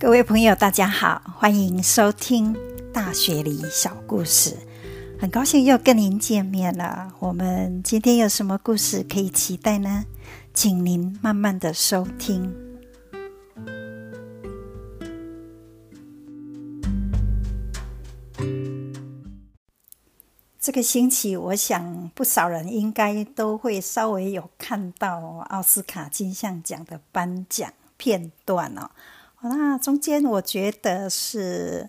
各位朋友，大家好，欢迎收听《大学里小故事》。很高兴又跟您见面了。我们今天有什么故事可以期待呢？请您慢慢的收听。这个星期，我想不少人应该都会稍微有看到奥斯卡金像奖的颁奖片段哦。那中间我觉得是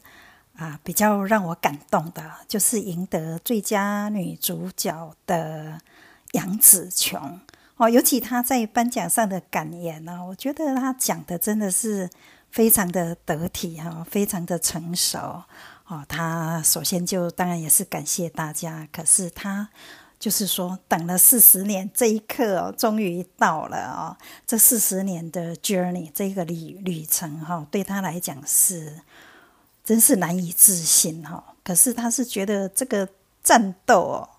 啊比较让我感动的，就是赢得最佳女主角的杨紫琼哦，尤其她在颁奖上的感言呢，我觉得她讲的真的是非常的得体哈，非常的成熟。哦，他首先就当然也是感谢大家，可是他就是说等了四十年，这一刻哦，终于到了哦。这四十年的 journey 这个旅旅程哈，对他来讲是真是难以置信哈。可是他是觉得这个战斗哦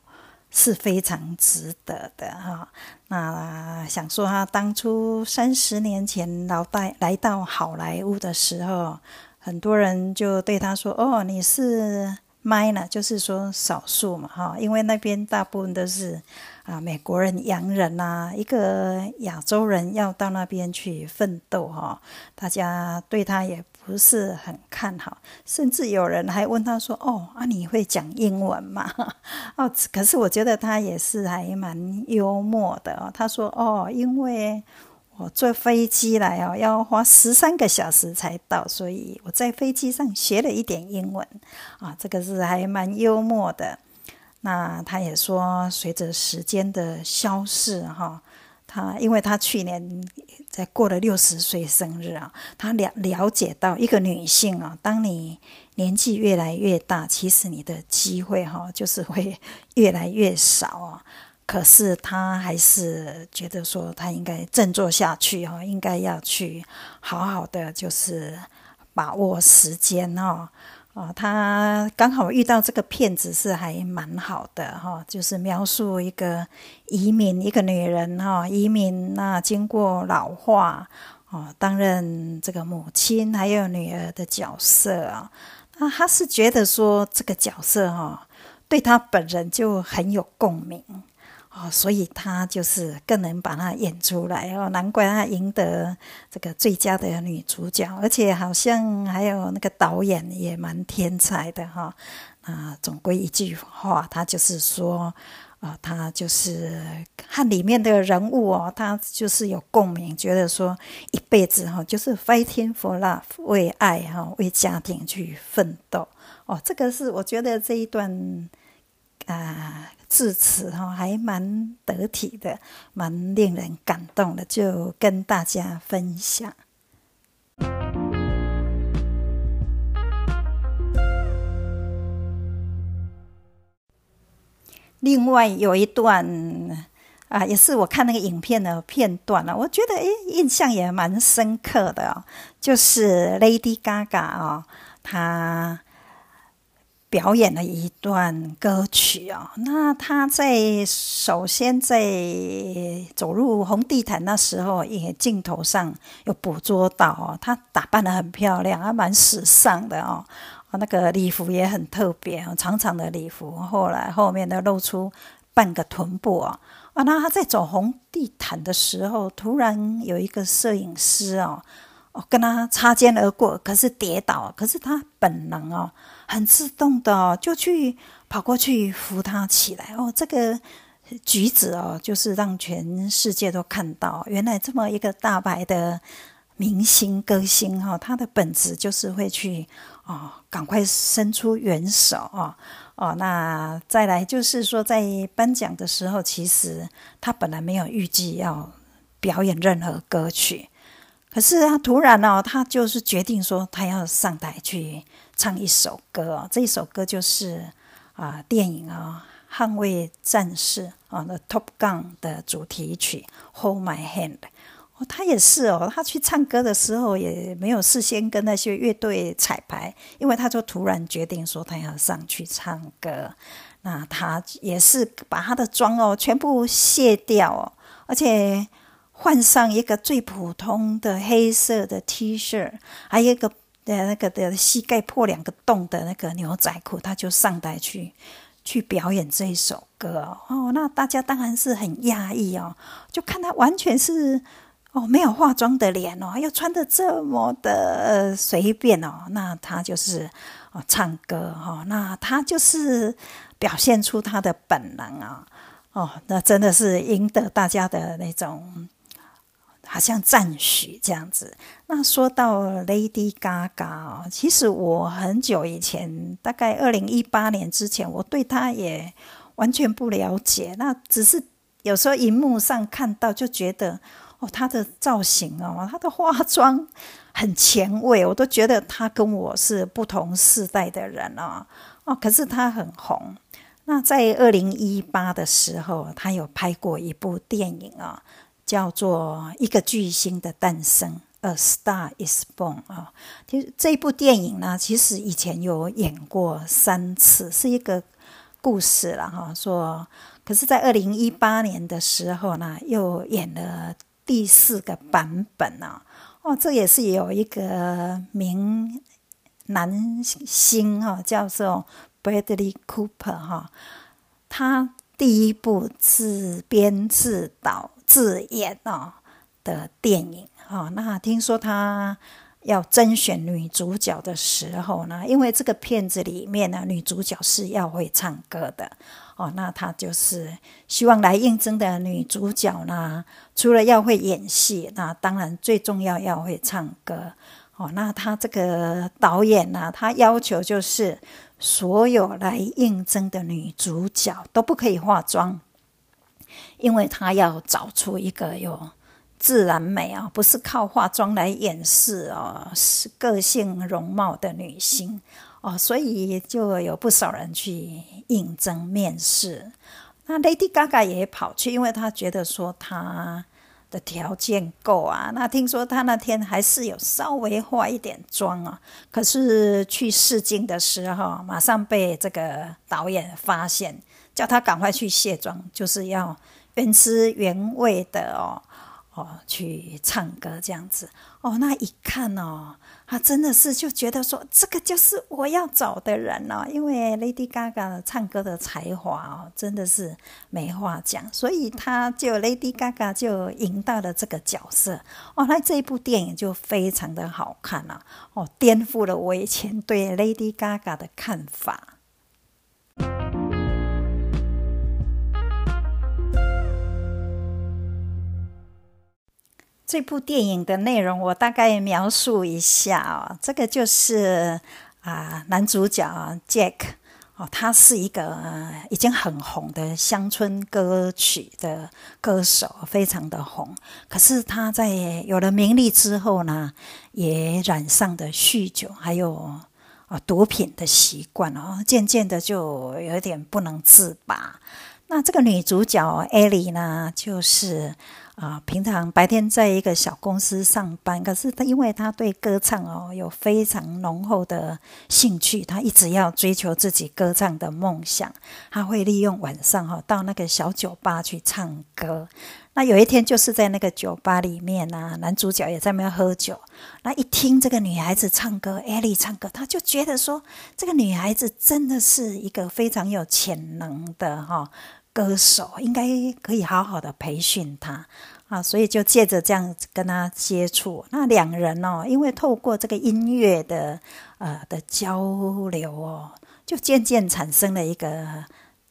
是非常值得的哈。那想说他当初三十年前老带来到好莱坞的时候。很多人就对他说：“哦，你是麦呢就是说少数嘛，哈，因为那边大部分都是啊美国人、洋人呐，一个亚洲人要到那边去奋斗，哈，大家对他也不是很看好，甚至有人还问他说：‘哦，啊，你会讲英文吗？’ 哦，可是我觉得他也是还蛮幽默的哦。他说：‘哦，因为’。”我坐飞机来哦，要花十三个小时才到，所以我在飞机上学了一点英文啊，这个是还蛮幽默的。那他也说，随着时间的消逝哈，他因为他去年在过了六十岁生日啊，他了了解到一个女性啊，当你年纪越来越大，其实你的机会哈，就是会越来越少啊。可是他还是觉得说他应该振作下去哈，应该要去好好的就是把握时间哈啊，他刚好遇到这个骗子是还蛮好的哈，就是描述一个移民一个女人哈，移民那经过老化哦，担任这个母亲还有女儿的角色啊，那他是觉得说这个角色哈对他本人就很有共鸣。哦，所以她就是更能把它演出来哦，难怪她赢得这个最佳的女主角，而且好像还有那个导演也蛮天才的哈。啊，总归一句话，他就是说，啊，他就是和里面的人物哦，他就是有共鸣，觉得说一辈子哈，就是 fighting for love，为爱哈，为家庭去奋斗哦。这个是我觉得这一段。啊，致辞哈还蛮得体的，蛮令人感动的，就跟大家分享。另外有一段啊，也是我看那个影片的片段了，我觉得诶印象也蛮深刻的哦，就是 Lady Gaga 哦，她。表演了一段歌曲啊，那他在首先在走入红地毯那时候，也镜头上有捕捉到哦，他打扮的很漂亮，还蛮时尚的哦，那个礼服也很特别，长长的礼服，后来后面的露出半个臀部啊，啊，那他在走红地毯的时候，突然有一个摄影师哦。哦，跟他擦肩而过，可是跌倒，可是他本能哦，很自动的哦，就去跑过去扶他起来哦。这个举止哦，就是让全世界都看到，原来这么一个大牌的明星歌星哈，他的本质就是会去哦，赶快伸出援手哦哦。那再来就是说，在颁奖的时候，其实他本来没有预计要表演任何歌曲。可是他突然哦，他就是决定说，他要上台去唱一首歌哦。这一首歌就是啊，电影啊《捍卫战士》啊的《Top Gun》的主题曲《Hold My Hand》。哦，他也是哦，他去唱歌的时候也没有事先跟那些乐队彩排，因为他就突然决定说他要上去唱歌。那他也是把他的妆哦全部卸掉哦，而且。换上一个最普通的黑色的 T 恤，还有一个的那个的膝盖破两个洞的那个牛仔裤，他就上台去去表演这一首歌哦。那大家当然是很压抑哦，就看他完全是哦没有化妆的脸哦，又穿的这么的随便哦。那他就是哦唱歌哈，那他就是表现出他的本能啊哦，那真的是赢得大家的那种。好像赞许这样子。那说到 Lady Gaga 哦，其实我很久以前，大概二零一八年之前，我对她也完全不了解。那只是有时候荧幕上看到，就觉得哦，她的造型哦，她的化妆很前卫，我都觉得她跟我是不同世代的人哦。哦，可是她很红。那在二零一八的时候，她有拍过一部电影啊。叫做一个巨星的诞生，A Star Is Born 啊，其实这部电影呢，其实以前有演过三次，是一个故事了哈。说，可是，在二零一八年的时候呢，又演了第四个版本呢。哦，这也是有一个名男星哈，叫做 Bradley Cooper 哈，他第一部自编自导。自演哦的电影哦，那听说他要甄选女主角的时候呢，因为这个片子里面呢，女主角是要会唱歌的哦，那他就是希望来应征的女主角呢，除了要会演戏，那当然最重要要会唱歌哦。那他这个导演呢，他要求就是所有来应征的女主角都不可以化妆。因为他要找出一个有自然美啊，不是靠化妆来掩饰哦，是个性容貌的女星哦，所以就有不少人去应征面试。那 Lady Gaga 也跑去，因为她觉得说她的条件够啊。那听说她那天还是有稍微化一点妆啊，可是去试镜的时候，马上被这个导演发现。叫他赶快去卸妆，就是要原汁原味的哦哦去唱歌这样子哦。那一看哦，他真的是就觉得说，这个就是我要找的人哦。因为 Lady Gaga 唱歌的才华哦，真的是没话讲，所以他就 Lady Gaga 就赢到了这个角色哦。那这一部电影就非常的好看啊哦，颠覆了我以前对 Lady Gaga 的看法。这部电影的内容我大概描述一下哦，这个就是啊，男主角 Jack 哦，他是一个已经很红的乡村歌曲的歌手，非常的红。可是他在有了名利之后呢，也染上的酗酒还有啊毒品的习惯哦，渐渐的就有点不能自拔。那这个女主角艾莉呢，就是。啊，平常白天在一个小公司上班，可是他因为他对歌唱哦有非常浓厚的兴趣，他一直要追求自己歌唱的梦想。他会利用晚上哈到那个小酒吧去唱歌。那有一天就是在那个酒吧里面呢，男主角也在那边喝酒。那一听这个女孩子唱歌，艾莉唱歌，他就觉得说这个女孩子真的是一个非常有潜能的哈。歌手应该可以好好的培训他啊，所以就借着这样跟他接触。那两人哦，因为透过这个音乐的呃的交流哦，就渐渐产生了一个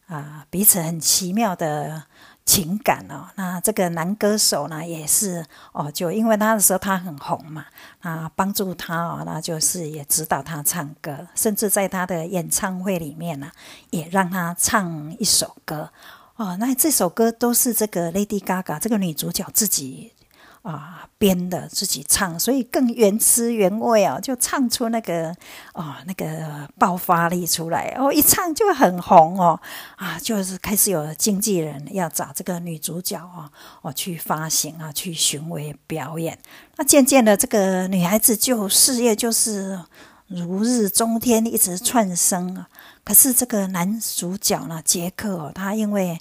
啊彼此很奇妙的情感哦。那这个男歌手呢，也是哦，就因为那时候他很红嘛，啊帮助他哦，那就是也指导他唱歌，甚至在他的演唱会里面呢，也让他唱一首歌。哦，那这首歌都是这个 Lady Gaga 这个女主角自己啊编的，自己唱，所以更原汁原味哦，就唱出那个哦那个爆发力出来哦，一唱就很红哦啊，就是开始有经纪人要找这个女主角哦哦去发行啊，去巡回表演。那渐渐的，这个女孩子就事业就是如日中天，一直窜升啊。可是这个男主角呢，杰克，他因为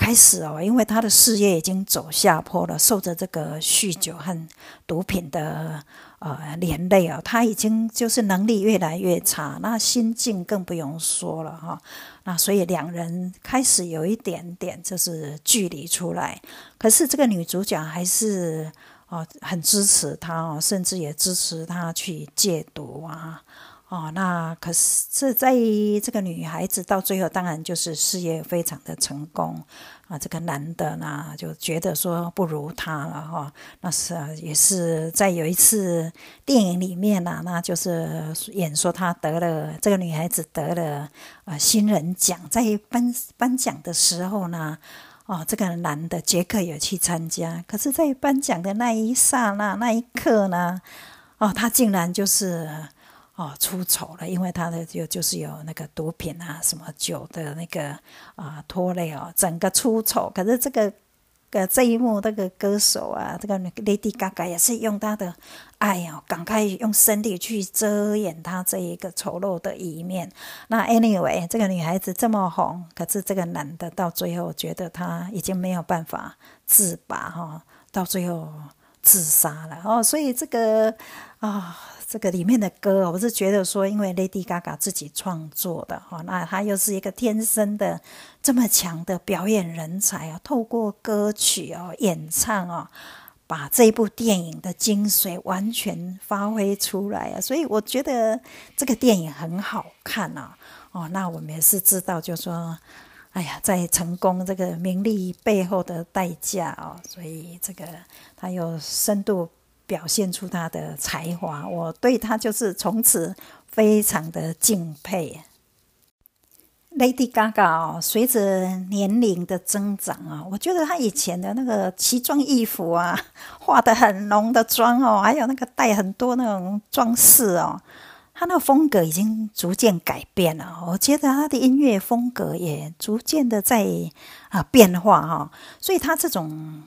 开始哦，因为他的事业已经走下坡了，受着这个酗酒和毒品的呃连累哦，他已经就是能力越来越差，那心境更不用说了哈。那所以两人开始有一点点就是距离出来，可是这个女主角还是哦很支持他哦，甚至也支持他去戒毒啊。哦，那可是这在这个女孩子到最后，当然就是事业非常的成功啊。这个男的呢，就觉得说不如她了哈。那是也是在有一次电影里面呢，那就是演说她得了这个女孩子得了啊新人奖，在颁颁奖的时候呢，哦，这个男的杰克也去参加，可是，在颁奖的那一刹那那一刻呢，哦，他竟然就是。哦，出丑了，因为他的就就是有那个毒品啊，什么酒的那个啊拖累哦，整个出丑。可是这个呃这一幕，那个歌手啊，这个 Lady Gaga 也是用他的爱呀，赶快用身体去遮掩他这一个丑陋的一面。那 Anyway，这个女孩子这么红，可是这个男的到最后觉得他已经没有办法自拔哈，到最后自杀了哦。所以这个啊。这个里面的歌，我是觉得说，因为 Lady Gaga 自己创作的哈，那她又是一个天生的这么强的表演人才啊，透过歌曲哦演唱哦，把这部电影的精髓完全发挥出来啊，所以我觉得这个电影很好看呐。哦，那我们也是知道，就说，哎呀，在成功这个名利背后的代价哦，所以这个他有深度。表现出他的才华，我对他就是从此非常的敬佩。Lady Gaga 随着年龄的增长啊，我觉得她以前的那个奇装异服啊，化的很浓的妆哦，还有那个带很多那种装饰哦，他那风格已经逐渐改变了。我觉得他的音乐风格也逐渐的在啊变化哈，所以他这种。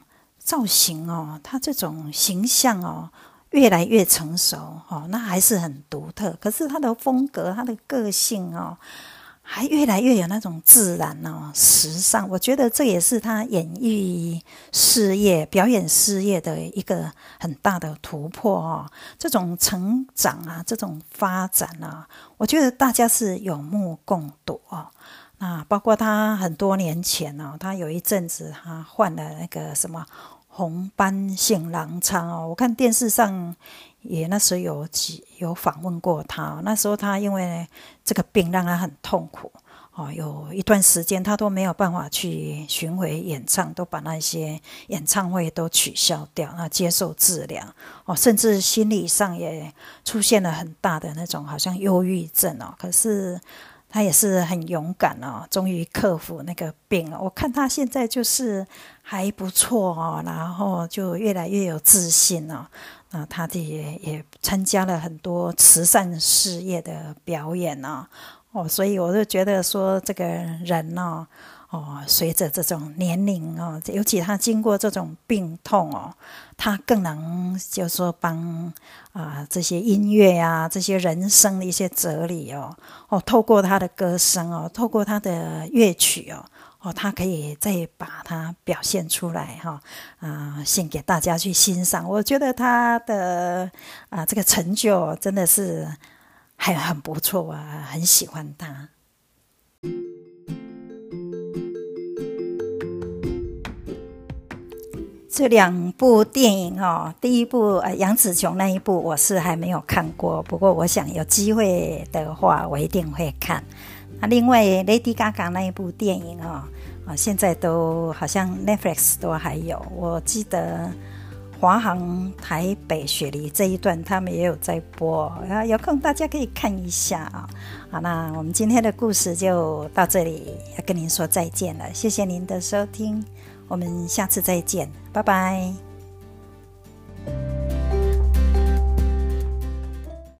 造型哦，他这种形象哦，越来越成熟哦，那还是很独特。可是他的风格、他的个性哦，还越来越有那种自然哦、时尚。我觉得这也是他演艺事业、表演事业的一个很大的突破哦。这种成长啊，这种发展啊，我觉得大家是有目共睹哦。那包括他很多年前哦，他有一阵子他患了那个什么。红斑性狼疮哦，我看电视上也那时候有几有访问过他。那时候他因为这个病让他很痛苦哦，有一段时间他都没有办法去巡回演唱，都把那些演唱会都取消掉，那，接受治疗哦，甚至心理上也出现了很大的那种好像忧郁症哦。可是他也是很勇敢哦，终于克服那个病了。我看他现在就是。还不错哦，然后就越来越有自信了。那他的也也参加了很多慈善事业的表演呢。哦，所以我就觉得说，这个人呢，哦，哦随着这种年龄哦，尤其他经过这种病痛哦，他更能就说帮啊这些音乐啊，这些人生的一些哲理哦，哦，透过他的歌声哦，透过他的乐曲哦。哦，他可以再把它表现出来哈，啊，献给大家去欣赏。我觉得他的啊这个成就真的是还很不错啊，很喜欢他。这两部电影哦，第一部呃杨紫琼那一部我是还没有看过，不过我想有机会的话，我一定会看。那另外，Lady Gaga 那一部电影哦，啊，现在都好像 Netflix 都还有。我记得华航台北雪梨这一段，他们也有在播啊，有空大家可以看一下啊。好，那我们今天的故事就到这里，要跟您说再见了。谢谢您的收听，我们下次再见，拜拜。